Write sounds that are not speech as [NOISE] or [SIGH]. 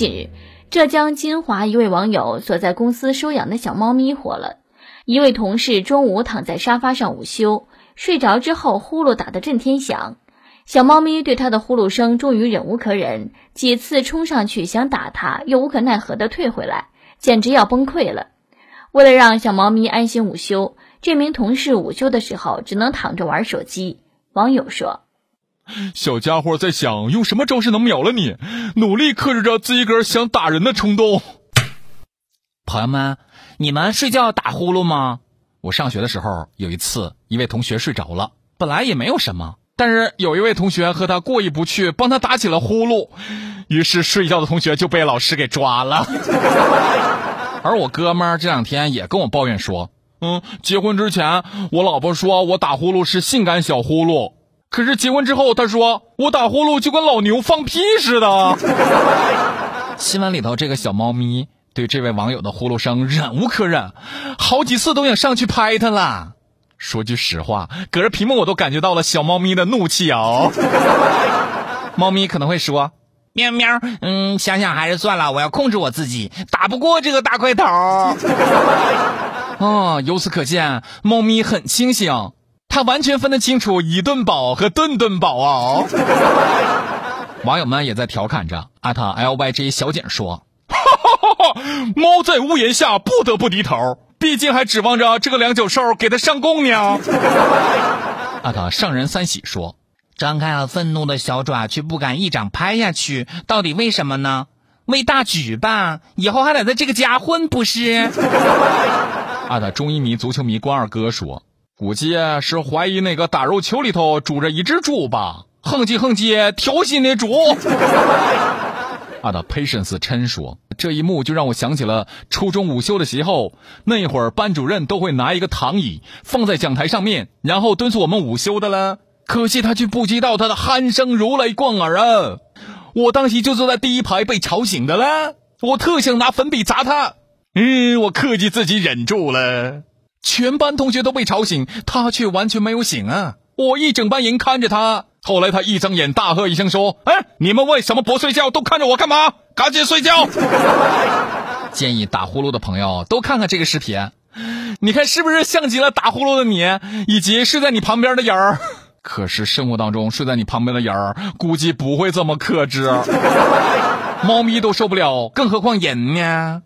近日，浙江金华一位网友所在公司收养的小猫咪火了。一位同事中午躺在沙发上午休，睡着之后呼噜打得震天响，小猫咪对他的呼噜声终于忍无可忍，几次冲上去想打他，又无可奈何地退回来，简直要崩溃了。为了让小猫咪安心午休，这名同事午休的时候只能躺着玩手机。网友说。小家伙在想用什么招式能秒了你，努力克制着自己个想打人的冲动。朋友们，你们睡觉打呼噜吗？我上学的时候有一次，一位同学睡着了，本来也没有什么，但是有一位同学和他过意不去，帮他打起了呼噜，于是睡觉的同学就被老师给抓了。[LAUGHS] 而我哥们儿这两天也跟我抱怨说，嗯，结婚之前我老婆说我打呼噜是性感小呼噜。可是结婚之后，他说我打呼噜就跟老牛放屁似的。[LAUGHS] 新闻里头这个小猫咪对这位网友的呼噜声忍无可忍，好几次都想上去拍他了。说句实话，隔着屏幕我都感觉到了小猫咪的怒气哦。猫咪可能会说：“喵喵，嗯，想想还是算了，我要控制我自己，打不过这个大块头。”哦，由此可见，猫咪很清醒。他完全分得清楚一顿饱和顿顿饱啊！[LAUGHS] 网友们也在调侃着，阿塔 L Y J 小简说：“哈哈哈哈猫在屋檐下不得不低头，毕竟还指望着这个两脚兽给他上供呢。[LAUGHS] ”阿塔上人三喜说：“张开了愤怒的小爪，却不敢一掌拍下去，到底为什么呢？为大局吧，以后还得在这个家混不是？” [LAUGHS] 阿塔中医迷足球迷关二哥说。估计是怀疑那个大肉球里头住着一只猪吧，哼唧哼唧挑衅的猪。啊的 patience 陈说，这一幕就让我想起了初中午休的时候，那一会儿班主任都会拿一个躺椅放在讲台上面，然后敦促我们午休的了。可惜他却不知道他的鼾声如雷贯耳啊！我当时就坐在第一排被吵醒的了，我特想拿粉笔砸他，嗯，我克制自己忍住了。全班同学都被吵醒，他却完全没有醒啊！我一整班人看着他，后来他一睁眼，大喝一声说：“哎，你们为什么不睡觉？都看着我干嘛？赶紧睡觉！” [LAUGHS] 建议打呼噜的朋友都看看这个视频，你看是不是像极了打呼噜的你，以及睡在你旁边的人儿？可是生活当中睡在你旁边的人儿，估计不会这么克制。猫咪都受不了，更何况人呢？